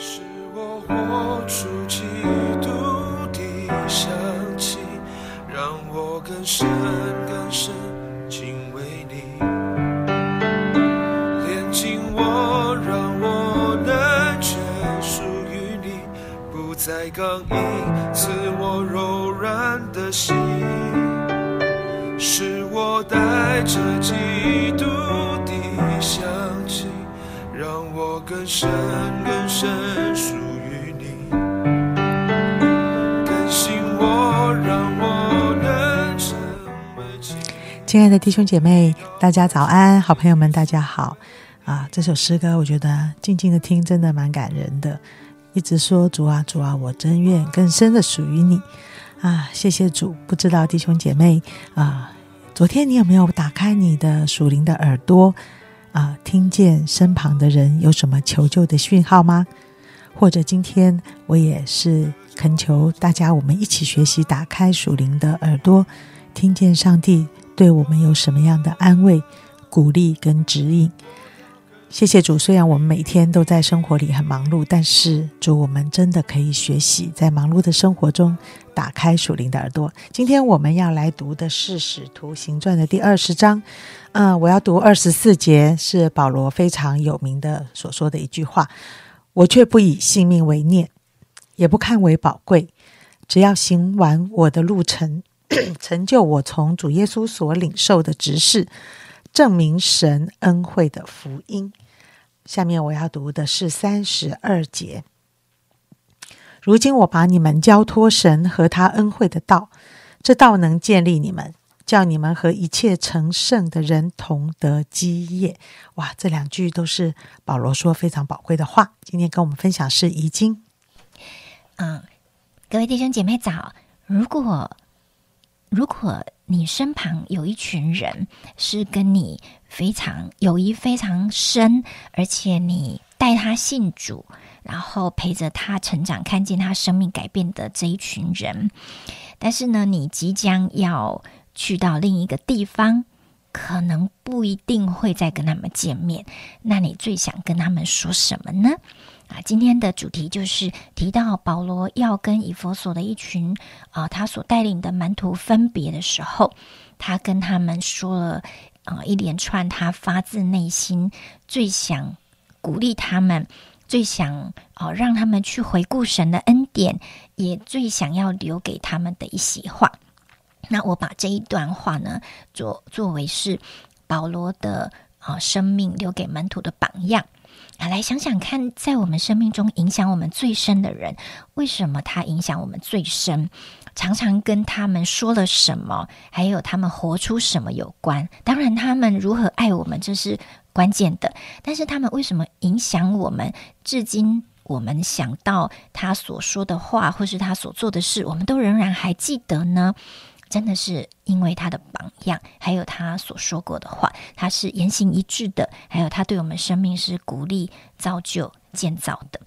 是我活出基督的香气，让我更深更深敬畏你，炼净我，让我能全属于你，不再刚硬，赐我柔软的心，是我带着基督更深更深属于你，更新我，让我能成为亲。亲爱的弟兄姐妹，大家早安！好朋友们，大家好啊！这首诗歌，我觉得静静的听，真的蛮感人的。一直说主啊，主啊，我真愿更深的属于你啊！谢谢主。不知道弟兄姐妹啊，昨天你有没有打开你的属灵的耳朵啊，听见身旁的人有什么求救的讯号吗？或者今天我也是恳求大家，我们一起学习，打开属灵的耳朵，听见上帝对我们有什么样的安慰、鼓励跟指引。谢谢主，虽然我们每天都在生活里很忙碌，但是主，我们真的可以学习在忙碌的生活中打开属灵的耳朵。今天我们要来读的是《使徒行传》的第二十章，嗯、我要读二十四节，是保罗非常有名的所说的一句话：“我却不以性命为念，也不看为宝贵，只要行完我的路程，成就我从主耶稣所领受的职事。”证明神恩惠的福音。下面我要读的是三十二节。如今我把你们交托神和他恩惠的道，这道能建立你们，叫你们和一切成圣的人同得基业。哇，这两句都是保罗说非常宝贵的话。今天跟我们分享是遗经。嗯，各位弟兄姐妹早。如果如果你身旁有一群人是跟你非常友谊非常深，而且你带他信主，然后陪着他成长，看见他生命改变的这一群人，但是呢，你即将要去到另一个地方，可能不一定会再跟他们见面，那你最想跟他们说什么呢？啊，今天的主题就是提到保罗要跟以佛所的一群啊，他所带领的门徒分别的时候，他跟他们说了啊一连串他发自内心最想鼓励他们，最想啊让他们去回顾神的恩典，也最想要留给他们的一席话。那我把这一段话呢，作作为是保罗的啊生命留给门徒的榜样。啊，来想想看，在我们生命中影响我们最深的人，为什么他影响我们最深？常常跟他们说了什么，还有他们活出什么有关。当然，他们如何爱我们，这是关键的。但是，他们为什么影响我们？至今，我们想到他所说的话，或是他所做的事，我们都仍然还记得呢？真的是因为他的榜样，还有他所说过的话，他是言行一致的，还有他对我们生命是鼓励、造就、建造的。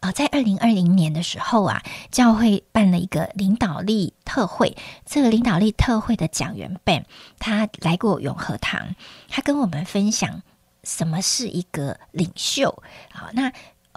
啊、在二零二零年的时候啊，教会办了一个领导力特会。这个领导力特会的讲员 Ben，他来过永和堂，他跟我们分享什么是一个领袖。好，那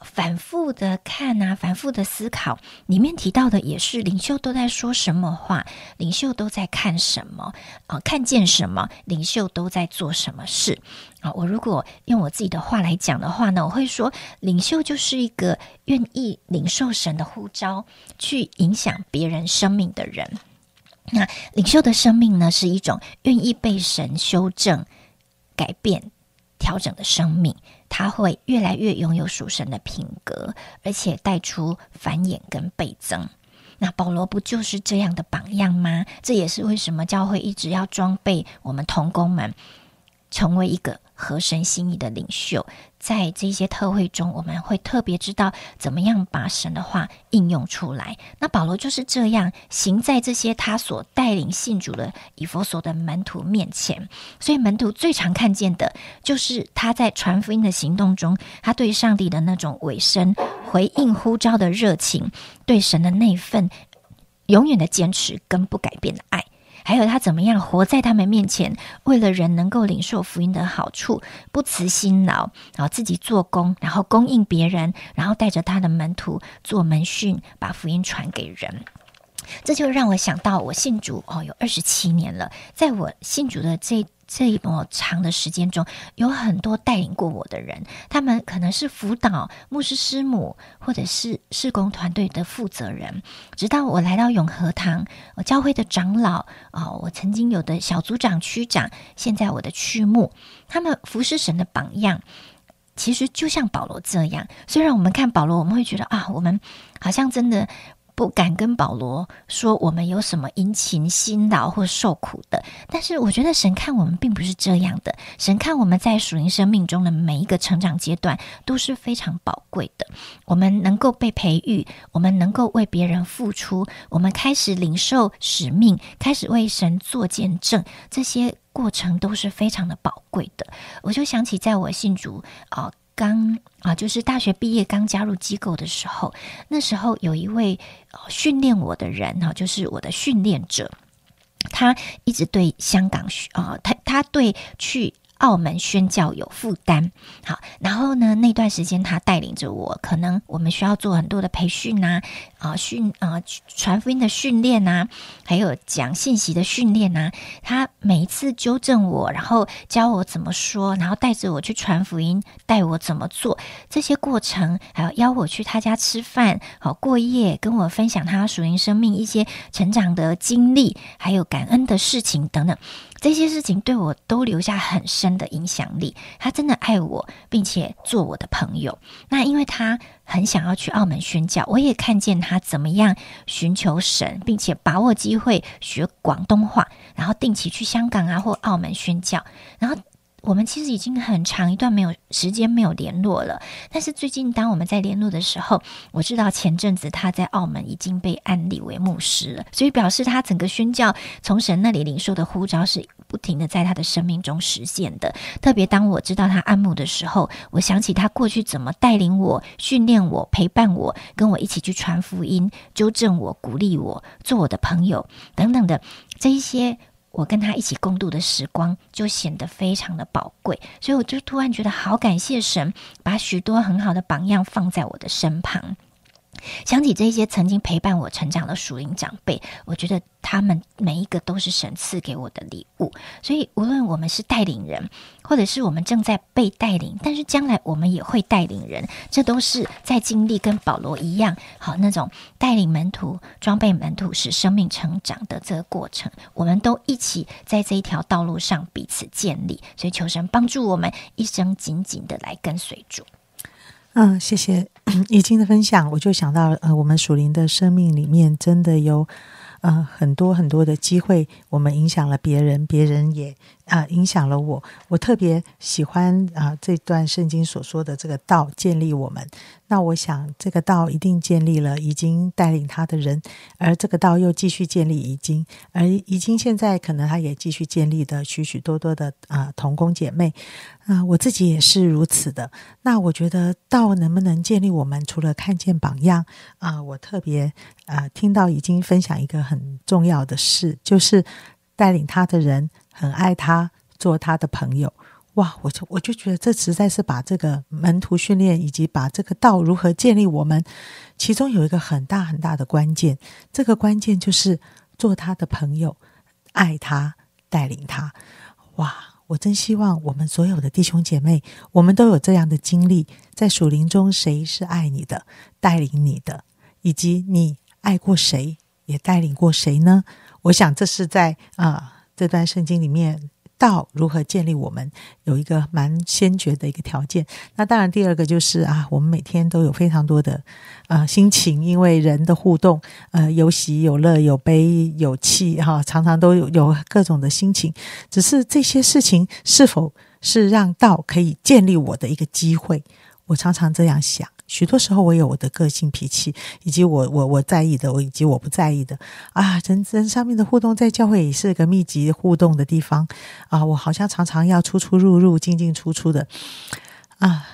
反复的看啊，反复的思考，里面提到的也是领袖都在说什么话，领袖都在看什么啊、看见什么，领袖都在做什么事啊、我如果用我自己的话来讲的话呢，我会说，领袖就是一个愿意领受神的呼召，去影响别人生命的人。那领袖的生命呢，是一种愿意被神修正、改变、调整的生命。他会越来越拥有属神的品格，而且带出繁衍跟倍增。那保罗不就是这样的榜样吗？这也是为什么教会一直要装备我们童工们，成为一个合神心意的领袖。在这些特会中，我们会特别知道怎么样把神的话应用出来。那保罗就是这样行在这些他所带领信主的以佛所的门徒面前。所以门徒最常看见的就是他在传福音的行动中，他对上帝的那种委身、回应呼召的热情，对神的那份永远的坚持跟不改变的爱。还有他怎么样活在他们面前，为了人能够领受福音的好处，不辞辛劳，然后自己做工，然后供应别人，然后带着他的门徒做门训，把福音传给人。这就让我想到，我信主哦，有二十七年了。在我信主的这这一么长的时间中，有很多带领过我的人，他们可能是辅导牧师师母，或者是施工团队的负责人。直到我来到永和堂，我教会的长老哦，我曾经有的小组长、区长，现在我的区牧，他们服侍神的榜样，其实就像保罗这样。虽然我们看保罗，我们会觉得啊，我们好像真的。不敢跟保罗说我们有什么殷勤辛劳或受苦的，但是我觉得神看我们并不是这样的。神看我们在属灵生命中的每一个成长阶段都是非常宝贵的。我们能够被培育，我们能够为别人付出，我们开始领受使命，开始为神做见证，这些过程都是非常的宝贵的。我就想起在我信主啊。刚啊，就是大学毕业刚加入机构的时候，那时候有一位训练我的人哈，就是我的训练者，他一直对香港啊，他他对去。澳门宣教有负担，好，然后呢？那段时间他带领着我，可能我们需要做很多的培训呐，啊训啊传福音的训练呐，还有讲信息的训练呐。他每一次纠正我，然后教我怎么说，然后带着我去传福音，带我怎么做这些过程，还有邀我去他家吃饭，好过夜，跟我分享他属灵生命一些成长的经历，还有感恩的事情等等。这些事情对我都留下很深的影响力。他真的爱我，并且做我的朋友。那因为他很想要去澳门宣教，我也看见他怎么样寻求神，并且把握机会学广东话，然后定期去香港啊或澳门宣教，然后。我们其实已经很长一段没有时间没有联络了，但是最近当我们在联络的时候，我知道前阵子他在澳门已经被安立为牧师了，所以表示他整个宣教从神那里领受的呼召是不停的在他的生命中实现的。特别当我知道他安牧的时候，我想起他过去怎么带领我、训练我、陪伴我，跟我一起去传福音、纠正我、鼓励我、做我的朋友等等的这一些。我跟他一起共度的时光就显得非常的宝贵，所以我就突然觉得好感谢神，把许多很好的榜样放在我的身旁。想起这些曾经陪伴我成长的属灵长辈，我觉得他们每一个都是神赐给我的礼物。所以，无论我们是带领人，或者是我们正在被带领，但是将来我们也会带领人，这都是在经历跟保罗一样，好那种带领门徒、装备门徒、使生命成长的这个过程。我们都一起在这一条道路上彼此建立。所以，求神帮助我们一生紧紧的来跟随主。嗯，谢谢易经的分享，我就想到，呃，我们属灵的生命里面真的有，呃，很多很多的机会，我们影响了别人，别人也。啊，影响了我。我特别喜欢啊这段圣经所说的这个道建立我们。那我想这个道一定建立了已经带领他的人，而这个道又继续建立已经，而已经现在可能他也继续建立的许许多多的啊同工姐妹啊，我自己也是如此的。那我觉得道能不能建立我们，除了看见榜样啊，我特别啊听到已经分享一个很重要的事，就是带领他的人。很爱他，做他的朋友，哇！我就我就觉得这实在是把这个门徒训练以及把这个道如何建立我们，其中有一个很大很大的关键，这个关键就是做他的朋友，爱他，带领他。哇！我真希望我们所有的弟兄姐妹，我们都有这样的经历，在属灵中，谁是爱你的，带领你的，以及你爱过谁，也带领过谁呢？我想这是在啊。这段圣经里面，道如何建立我们，有一个蛮先决的一个条件。那当然，第二个就是啊，我们每天都有非常多的啊心情，因为人的互动，呃，有喜有乐，有悲有气，哈，常常都有有各种的心情。只是这些事情是否是让道可以建立我的一个机会？我常常这样想。许多时候，我有我的个性脾气，以及我我我在意的，我以及我不在意的啊。人人上面的互动，在教会也是个密集互动的地方啊。我好像常常要出出入入、进进出出的啊。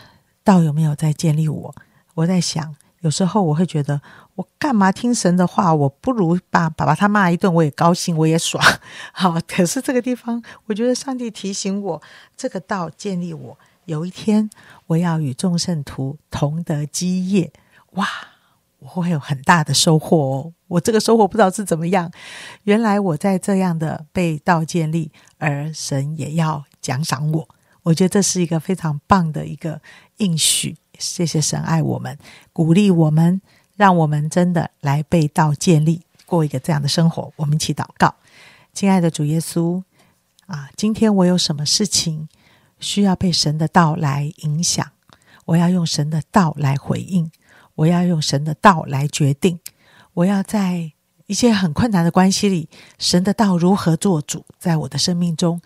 道有没有在建立我？我在想，有时候我会觉得，我干嘛听神的话？我不如把把把他骂一顿，我也高兴，我也爽。好，可是这个地方，我觉得上帝提醒我，这个道建立我，有一天我要与众圣徒同得基业。哇，我会有很大的收获哦！我这个收获不知道是怎么样。原来我在这样的被道建立，而神也要奖赏我。我觉得这是一个非常棒的一个应许。谢谢神爱我们，鼓励我们，让我们真的来被道建立，过一个这样的生活。我们一起祷告，亲爱的主耶稣啊，今天我有什么事情需要被神的道来影响？我要用神的道来回应，我要用神的道来决定。我要在一些很困难的关系里，神的道如何做主在我的生命中？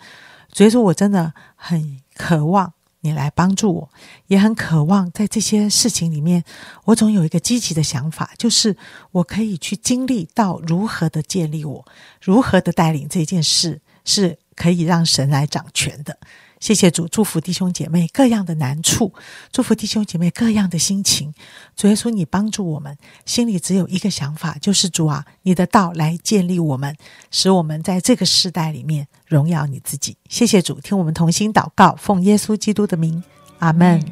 所以说我真的很渴望。你来帮助我，也很渴望在这些事情里面，我总有一个积极的想法，就是我可以去经历到如何的建立我，如何的带领这件事，是可以让神来掌权的。谢谢主，祝福弟兄姐妹各样的难处，祝福弟兄姐妹各样的心情。主耶稣，你帮助我们，心里只有一个想法，就是主啊，你的道来建立我们，使我们在这个时代里面荣耀你自己。谢谢主，听我们同心祷告，奉耶稣基督的名，阿门。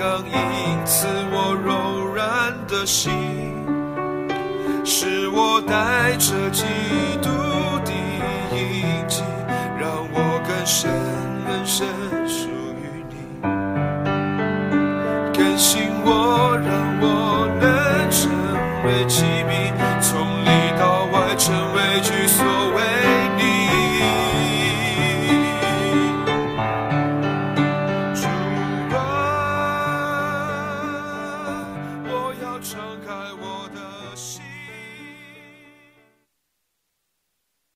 刚因此我柔软的心，是我带着基督的印记，让我更深更深属于你，更新我，让我能成为器皿，从里到外成